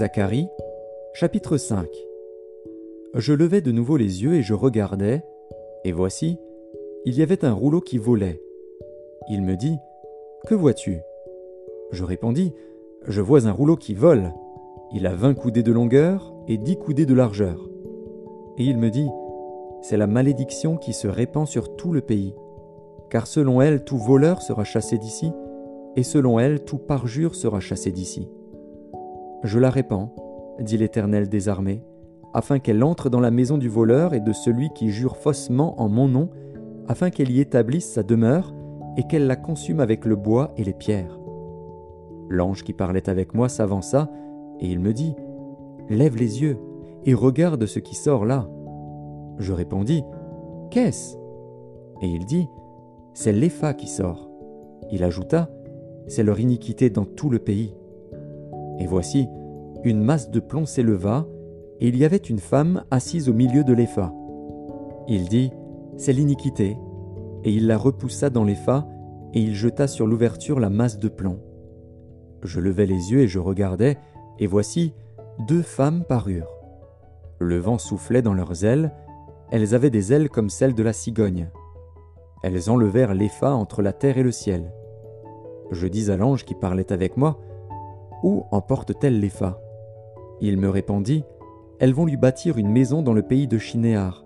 Zacharie, chapitre 5 Je levai de nouveau les yeux et je regardai, et voici, il y avait un rouleau qui volait. Il me dit, Que vois-tu? Je répondis, Je vois un rouleau qui vole. Il a vingt coudées de longueur et dix coudées de largeur. Et il me dit, C'est la malédiction qui se répand sur tout le pays, car selon elle tout voleur sera chassé d'ici, et selon elle tout parjure sera chassé d'ici. Je la répands, dit l'Éternel des armées, afin qu'elle entre dans la maison du voleur et de celui qui jure faussement en mon nom, afin qu'elle y établisse sa demeure, et qu'elle la consume avec le bois et les pierres. L'ange qui parlait avec moi s'avança, et il me dit, Lève les yeux, et regarde ce qui sort là. Je répondis, Qu'est-ce? Et il dit, C'est l'Épha qui sort. Il ajouta, C'est leur iniquité dans tout le pays. Et voici, une masse de plomb s'éleva, et il y avait une femme assise au milieu de l'Épha. Il dit, C'est l'iniquité, et il la repoussa dans l'Épha, et il jeta sur l'ouverture la masse de plomb. Je levai les yeux et je regardai, et voici, deux femmes parurent. Le vent soufflait dans leurs ailes, elles avaient des ailes comme celles de la cigogne. Elles enlevèrent l'Épha entre la terre et le ciel. Je dis à l'ange qui parlait avec moi, où emportent-elles les phas Il me répondit Elles vont lui bâtir une maison dans le pays de Chinéar.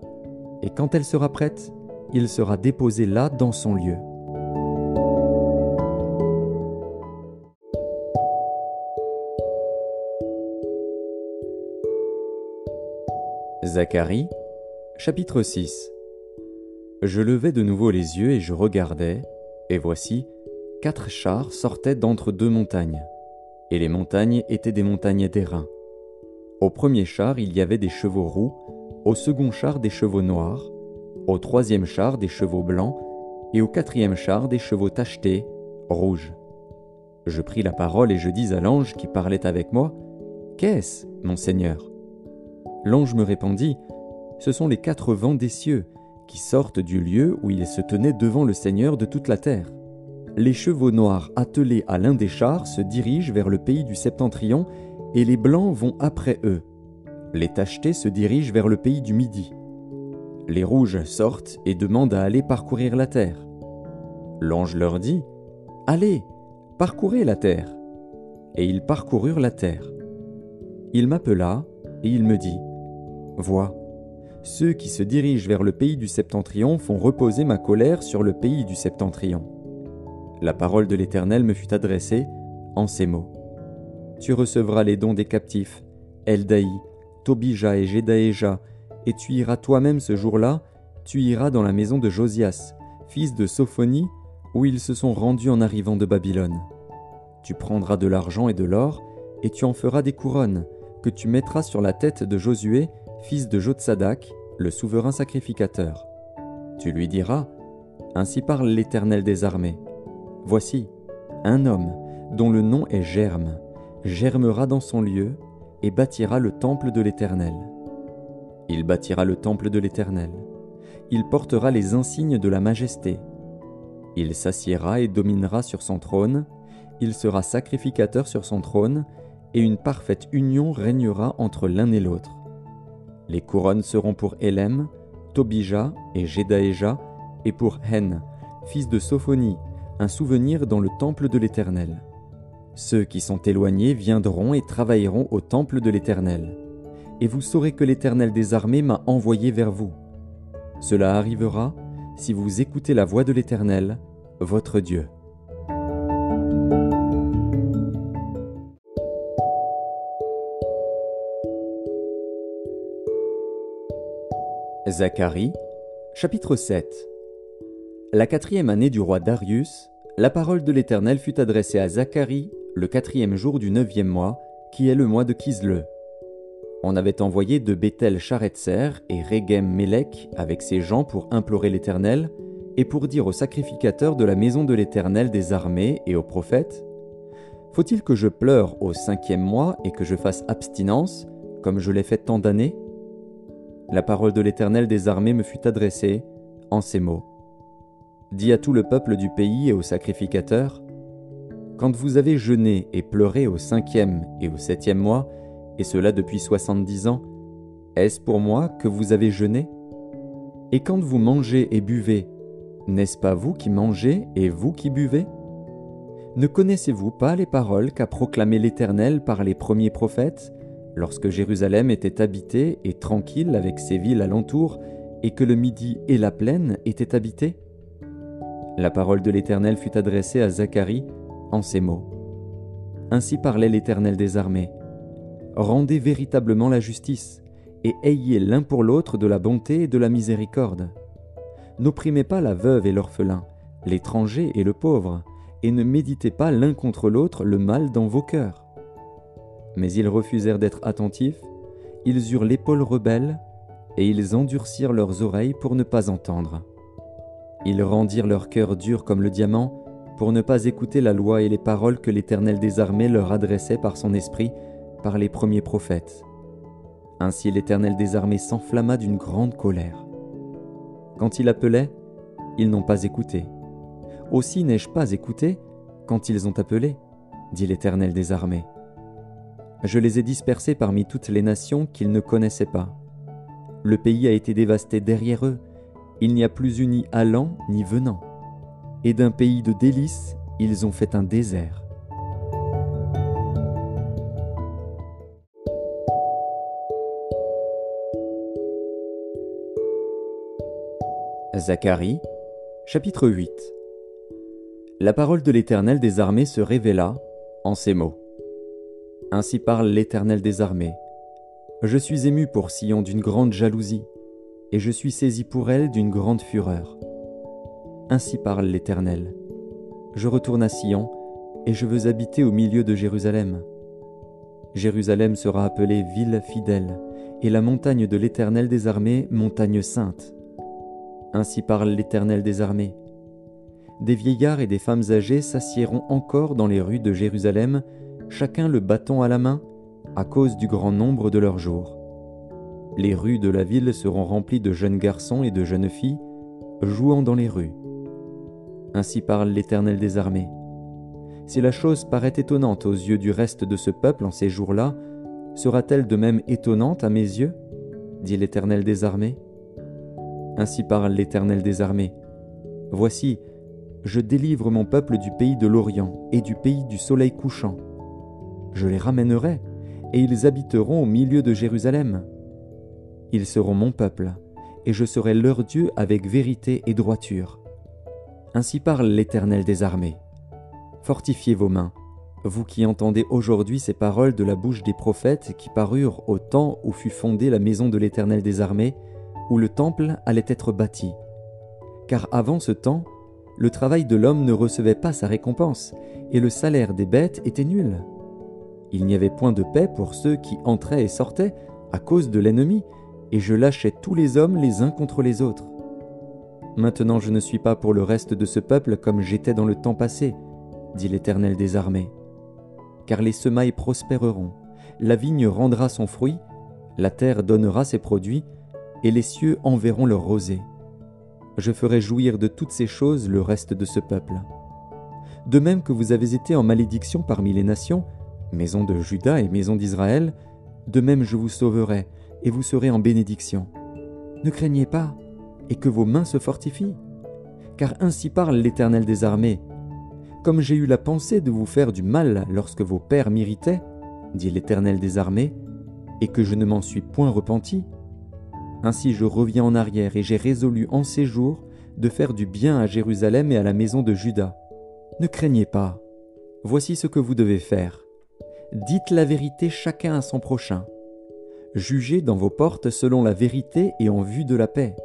Et quand elle sera prête, il sera déposé là dans son lieu. Zacharie, chapitre 6 Je levai de nouveau les yeux et je regardai, et voici, quatre chars sortaient d'entre deux montagnes et les montagnes étaient des montagnes d'airain. Au premier char il y avait des chevaux roux, au second char des chevaux noirs, au troisième char des chevaux blancs, et au quatrième char des chevaux tachetés, rouges. Je pris la parole et je dis à l'ange qui parlait avec moi, Qu'est-ce, mon Seigneur? L'ange me répondit, Ce sont les quatre vents des cieux, qui sortent du lieu où ils se tenaient devant le Seigneur de toute la terre les chevaux noirs attelés à l'un des chars se dirigent vers le pays du septentrion, et les blancs vont après eux. Les tachetés se dirigent vers le pays du midi. Les rouges sortent et demandent à aller parcourir la terre. L'ange leur dit, Allez, parcourez la terre. Et ils parcoururent la terre. Il m'appela, et il me dit, Vois, ceux qui se dirigent vers le pays du septentrion font reposer ma colère sur le pays du septentrion. La parole de l'Éternel me fut adressée en ces mots. Tu recevras les dons des captifs, Eldaï, Tobija et Jedaéja, et tu iras toi-même ce jour-là, tu iras dans la maison de Josias, fils de Sophonie, où ils se sont rendus en arrivant de Babylone. Tu prendras de l'argent et de l'or, et tu en feras des couronnes, que tu mettras sur la tête de Josué, fils de Jotsadak, le souverain sacrificateur. Tu lui diras, Ainsi parle l'Éternel des armées. Voici, un homme dont le nom est Germe, germera dans son lieu et bâtira le temple de l'Éternel. Il bâtira le temple de l'Éternel. Il portera les insignes de la majesté. Il s'assiera et dominera sur son trône. Il sera sacrificateur sur son trône, et une parfaite union régnera entre l'un et l'autre. Les couronnes seront pour Hélem, Tobija et Jedaéja, et pour Hen, fils de Sophonie, un souvenir dans le temple de l'Éternel. Ceux qui sont éloignés viendront et travailleront au temple de l'Éternel. Et vous saurez que l'Éternel des armées m'a envoyé vers vous. Cela arrivera si vous écoutez la voix de l'Éternel, votre Dieu. Zacharie, chapitre 7 la quatrième année du roi Darius, la parole de l'Éternel fut adressée à Zacharie le quatrième jour du neuvième mois, qui est le mois de Kisle. On avait envoyé de Bethel Charetzer et Regem Melech avec ses gens pour implorer l'Éternel et pour dire aux sacrificateurs de la maison de l'Éternel des armées et aux prophètes Faut-il que je pleure au cinquième mois et que je fasse abstinence, comme je l'ai fait tant d'années? La parole de l'Éternel des armées me fut adressée en ces mots dit à tout le peuple du pays et aux sacrificateurs, Quand vous avez jeûné et pleuré au cinquième et au septième mois, et cela depuis soixante-dix ans, est-ce pour moi que vous avez jeûné? Et quand vous mangez et buvez, n'est-ce pas vous qui mangez et vous qui buvez? Ne connaissez-vous pas les paroles qu'a proclamées l'Éternel par les premiers prophètes, lorsque Jérusalem était habitée et tranquille avec ses villes alentour, et que le midi et la plaine étaient habités? La parole de l'Éternel fut adressée à Zacharie ces mots. Ainsi parlait l'Éternel des armées. Rendez véritablement la justice, et ayez l'un pour l'autre de la bonté et de la miséricorde. N'opprimez pas la veuve et l'orphelin, l'étranger et le pauvre, et ne méditez pas l'un contre l'autre le mal dans vos cœurs. Mais ils refusèrent d'être attentifs, ils eurent l'épaule rebelle, et ils endurcirent leurs oreilles pour ne pas entendre. Ils rendirent leur cœur dur comme le diamant, pour ne pas écouter la loi et les paroles que l'Éternel des armées leur adressait par son esprit, par les premiers prophètes. Ainsi l'Éternel des armées s'enflamma d'une grande colère. Quand il appelait, ils n'ont pas écouté. Aussi n'ai-je pas écouté quand ils ont appelé, dit l'Éternel des armées. Je les ai dispersés parmi toutes les nations qu'ils ne connaissaient pas. Le pays a été dévasté derrière eux, il n'y a plus eu ni allant ni venant. Et d'un pays de délices, ils ont fait un désert. Zacharie, chapitre 8 La parole de l'Éternel des armées se révéla en ces mots. Ainsi parle l'Éternel des armées. Je suis ému pour Sion d'une grande jalousie, et je suis saisi pour elle d'une grande fureur. Ainsi parle l'Éternel. Je retourne à Sion, et je veux habiter au milieu de Jérusalem. Jérusalem sera appelée ville fidèle, et la montagne de l'Éternel des armées, montagne sainte. Ainsi parle l'Éternel des armées. Des vieillards et des femmes âgées s'assiéront encore dans les rues de Jérusalem, chacun le bâton à la main, à cause du grand nombre de leurs jours. Les rues de la ville seront remplies de jeunes garçons et de jeunes filles, jouant dans les rues. Ainsi parle l'Éternel des armées. Si la chose paraît étonnante aux yeux du reste de ce peuple en ces jours-là, sera-t-elle de même étonnante à mes yeux? dit l'Éternel des armées. Ainsi parle l'Éternel des armées. Voici, je délivre mon peuple du pays de l'Orient et du pays du soleil couchant. Je les ramènerai, et ils habiteront au milieu de Jérusalem. Ils seront mon peuple, et je serai leur Dieu avec vérité et droiture. Ainsi parle l'Éternel des armées. Fortifiez vos mains, vous qui entendez aujourd'hui ces paroles de la bouche des prophètes qui parurent au temps où fut fondée la maison de l'Éternel des armées, où le temple allait être bâti. Car avant ce temps, le travail de l'homme ne recevait pas sa récompense, et le salaire des bêtes était nul. Il n'y avait point de paix pour ceux qui entraient et sortaient à cause de l'ennemi, et je lâchais tous les hommes les uns contre les autres. Maintenant je ne suis pas pour le reste de ce peuple comme j'étais dans le temps passé, dit l'Éternel des armées. Car les semailles prospéreront, la vigne rendra son fruit, la terre donnera ses produits, et les cieux enverront leur rosée. Je ferai jouir de toutes ces choses le reste de ce peuple. De même que vous avez été en malédiction parmi les nations, maison de Juda et maison d'Israël, de même je vous sauverai, et vous serez en bénédiction. Ne craignez pas, et que vos mains se fortifient. Car ainsi parle l'Éternel des armées. Comme j'ai eu la pensée de vous faire du mal lorsque vos pères m'irritaient, dit l'Éternel des armées, et que je ne m'en suis point repenti, ainsi je reviens en arrière et j'ai résolu en ces jours de faire du bien à Jérusalem et à la maison de Juda. Ne craignez pas. Voici ce que vous devez faire. Dites la vérité chacun à son prochain. Jugez dans vos portes selon la vérité et en vue de la paix.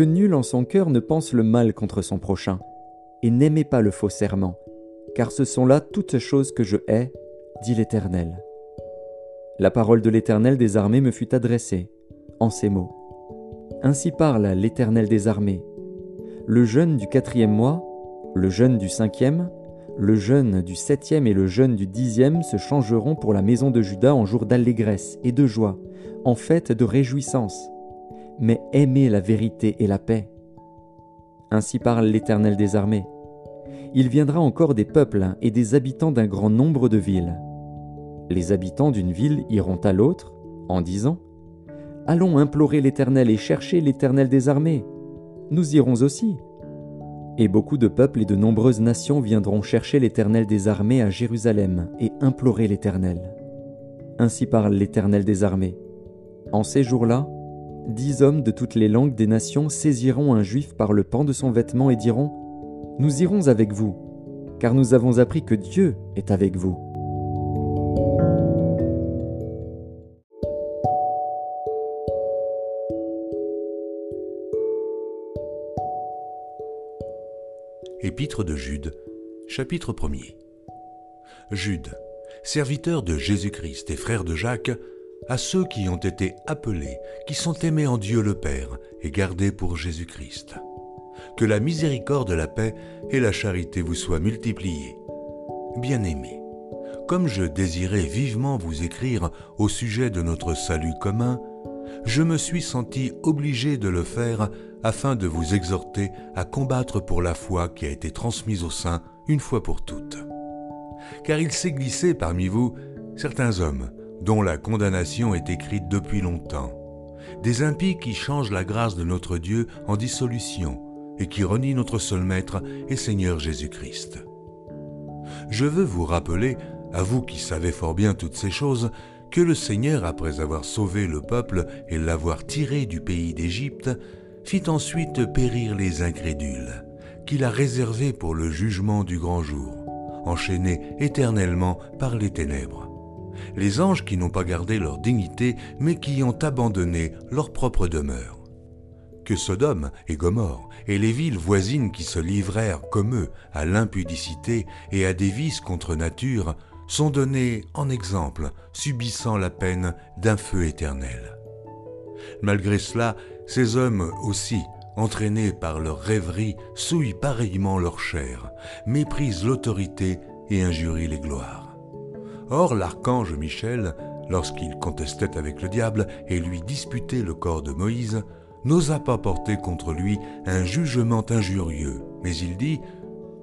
Que nul en son cœur ne pense le mal contre son prochain, et n'aimez pas le faux serment, car ce sont là toutes choses que je hais, dit l'Éternel. La parole de l'Éternel des armées me fut adressée en ces mots. Ainsi parle l'Éternel des armées. Le jeûne du quatrième mois, le jeûne du cinquième, le jeûne du septième et le jeûne du dixième se changeront pour la maison de Judas en jour d'allégresse et de joie, en fête de réjouissance. Mais aimez la vérité et la paix. Ainsi parle l'Éternel des armées. Il viendra encore des peuples et des habitants d'un grand nombre de villes. les habitants d'une ville iront à l'autre en disant Allons implorer l'Éternel et chercher l'Éternel des armées. Nous irons aussi. Et beaucoup de peuples et de nombreuses nations viendront chercher l'Éternel des armées à Jérusalem et implorer l'Éternel. Ainsi parle l'Éternel des armées. En ces jours-là, dix hommes de toutes les langues des nations saisiront un juif par le pan de son vêtement et diront Nous irons avec vous, car nous avons appris que Dieu est avec vous. Épître de Jude, chapitre 1er. Jude, serviteur de Jésus-Christ et frère de Jacques, à ceux qui ont été appelés, qui sont aimés en Dieu le Père et gardés pour Jésus-Christ. Que la miséricorde, la paix et la charité vous soient multipliées. Bien-aimés, comme je désirais vivement vous écrire au sujet de notre salut commun, je me suis senti obligé de le faire afin de vous exhorter à combattre pour la foi qui a été transmise au sein une fois pour toutes. Car il s'est glissé parmi vous certains hommes dont la condamnation est écrite depuis longtemps, des impies qui changent la grâce de notre Dieu en dissolution et qui renient notre seul Maître et Seigneur Jésus-Christ. Je veux vous rappeler, à vous qui savez fort bien toutes ces choses, que le Seigneur, après avoir sauvé le peuple et l'avoir tiré du pays d'Égypte, fit ensuite périr les incrédules, qu'il a réservés pour le jugement du grand jour, enchaînés éternellement par les ténèbres. Les anges qui n'ont pas gardé leur dignité, mais qui ont abandonné leur propre demeure. Que Sodome et Gomorre et les villes voisines qui se livrèrent comme eux à l'impudicité et à des vices contre nature sont donnés en exemple, subissant la peine d'un feu éternel. Malgré cela, ces hommes aussi, entraînés par leur rêverie, souillent pareillement leur chair, méprisent l'autorité et injurient les gloires. Or l'archange Michel, lorsqu'il contestait avec le diable et lui disputait le corps de Moïse, n'osa pas porter contre lui un jugement injurieux, mais il dit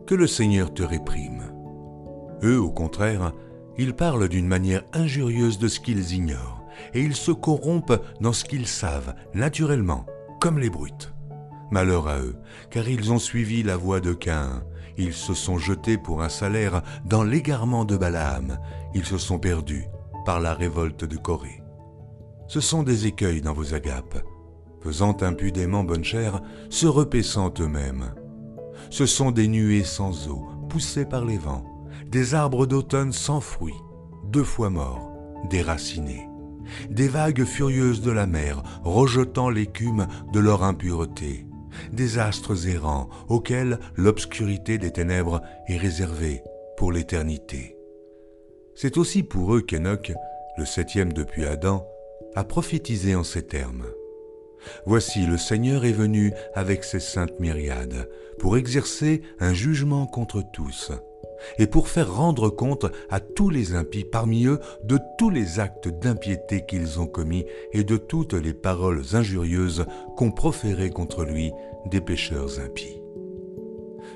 Que le Seigneur te réprime. Eux, au contraire, ils parlent d'une manière injurieuse de ce qu'ils ignorent et ils se corrompent dans ce qu'ils savent, naturellement, comme les brutes. Malheur à eux, car ils ont suivi la voie de Caïn, ils se sont jetés pour un salaire dans l'égarement de Balaam, ils se sont perdus par la révolte de Corée. Ce sont des écueils dans vos agapes, faisant impudemment bonne chère, se repaissant eux-mêmes. Ce sont des nuées sans eau, poussées par les vents, des arbres d'automne sans fruits, deux fois morts, déracinés. Des vagues furieuses de la mer rejetant l'écume de leur impureté, des astres errants auxquels l'obscurité des ténèbres est réservée pour l'éternité. C'est aussi pour eux qu'Enoch, le septième depuis Adam, a prophétisé en ces termes. Voici le Seigneur est venu avec ses saintes myriades pour exercer un jugement contre tous et pour faire rendre compte à tous les impies parmi eux de tous les actes d'impiété qu'ils ont commis et de toutes les paroles injurieuses qu'ont proférées contre lui des pécheurs impies.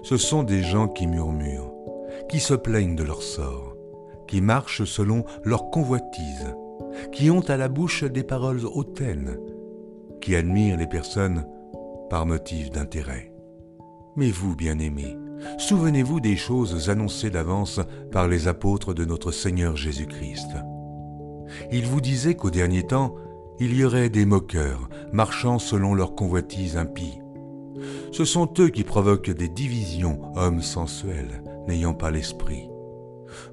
Ce sont des gens qui murmurent, qui se plaignent de leur sort, qui marchent selon leur convoitise, qui ont à la bouche des paroles hautaines, qui admirent les personnes par motif d'intérêt. Mais vous, bien-aimés, Souvenez-vous des choses annoncées d'avance par les apôtres de notre Seigneur Jésus-Christ. Ils vous disaient qu'au dernier temps, il y aurait des moqueurs, marchant selon leur convoitise impie. Ce sont eux qui provoquent des divisions, hommes sensuels, n'ayant pas l'esprit.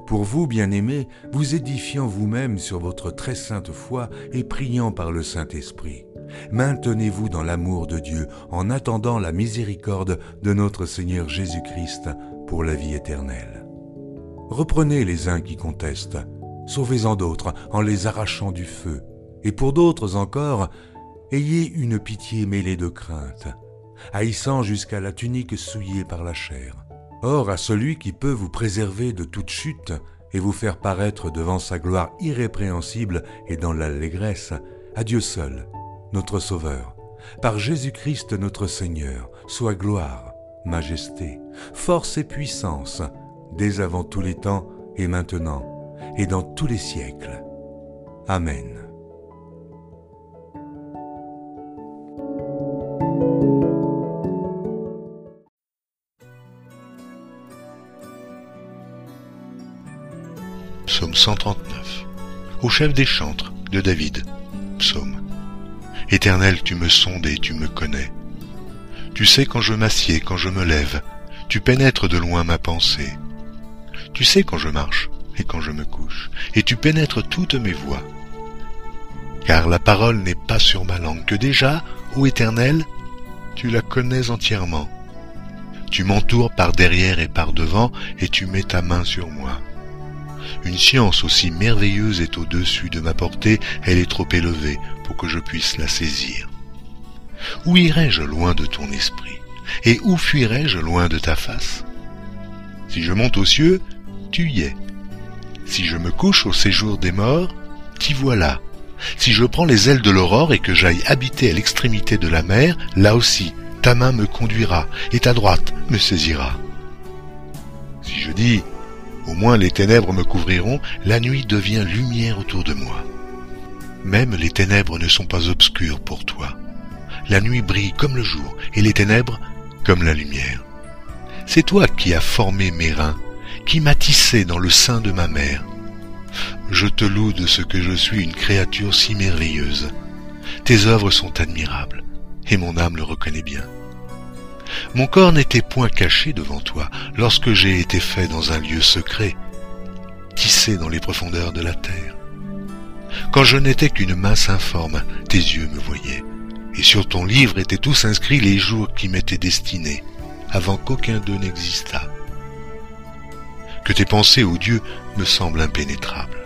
Pour vous, bien-aimés, vous édifiant vous-même sur votre très sainte foi et priant par le Saint-Esprit. Maintenez-vous dans l'amour de Dieu en attendant la miséricorde de notre Seigneur Jésus-Christ pour la vie éternelle. Reprenez les uns qui contestent, sauvez-en d'autres en les arrachant du feu, et pour d'autres encore, ayez une pitié mêlée de crainte, haïssant jusqu'à la tunique souillée par la chair. Or à celui qui peut vous préserver de toute chute et vous faire paraître devant sa gloire irrépréhensible et dans l'allégresse, à Dieu seul, notre Sauveur, par Jésus-Christ notre Seigneur, soit gloire, majesté, force et puissance, dès avant tous les temps et maintenant, et dans tous les siècles. Amen. Psaume 139 Au chef des chantres de David. Psaume. Éternel, tu me sondes et tu me connais. Tu sais quand je m'assieds, quand je me lève, tu pénètres de loin ma pensée. Tu sais quand je marche et quand je me couche, et tu pénètres toutes mes voies. Car la parole n'est pas sur ma langue, que déjà, ô Éternel, tu la connais entièrement. Tu m'entoures par derrière et par devant, et tu mets ta main sur moi. Une science aussi merveilleuse est au-dessus de ma portée, elle est trop élevée pour que je puisse la saisir. Où irai-je loin de ton esprit? Et où fuirai-je loin de ta face? Si je monte aux cieux, tu y es. Si je me couche au séjour des morts, t'y voilà. Si je prends les ailes de l'aurore et que j'aille habiter à l'extrémité de la mer, là aussi, ta main me conduira et ta droite me saisira. Si je dis, au moins les ténèbres me couvriront, la nuit devient lumière autour de moi. Même les ténèbres ne sont pas obscures pour toi. La nuit brille comme le jour et les ténèbres comme la lumière. C'est toi qui as formé mes reins, qui m'as tissé dans le sein de ma mère. Je te loue de ce que je suis une créature si merveilleuse. Tes œuvres sont admirables, et mon âme le reconnaît bien. Mon corps n'était point caché devant toi lorsque j'ai été fait dans un lieu secret, tissé dans les profondeurs de la terre. Quand je n'étais qu'une masse informe, tes yeux me voyaient, et sur ton livre étaient tous inscrits les jours qui m'étaient destinés, avant qu'aucun d'eux n'existât. Que tes pensées, ô Dieu, me semblent impénétrables,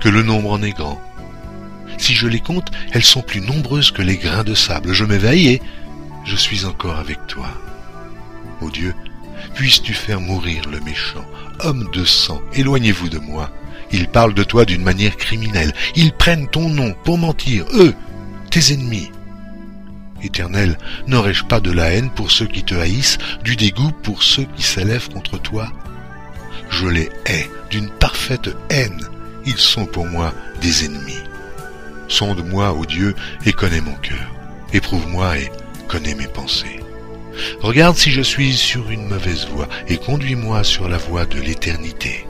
que le nombre en est grand. Si je les compte, elles sont plus nombreuses que les grains de sable. Je m'éveille je suis encore avec toi. Ô Dieu, puisses-tu faire mourir le méchant, homme de sang, éloignez-vous de moi. Ils parlent de toi d'une manière criminelle. Ils prennent ton nom pour mentir, eux, tes ennemis. Éternel, n'aurais-je pas de la haine pour ceux qui te haïssent, du dégoût pour ceux qui s'élèvent contre toi? Je les hais d'une parfaite haine. Ils sont pour moi des ennemis. Sonde-moi, ô Dieu, et connais mon cœur. Éprouve-moi et connais mes pensées. Regarde si je suis sur une mauvaise voie et conduis-moi sur la voie de l'éternité.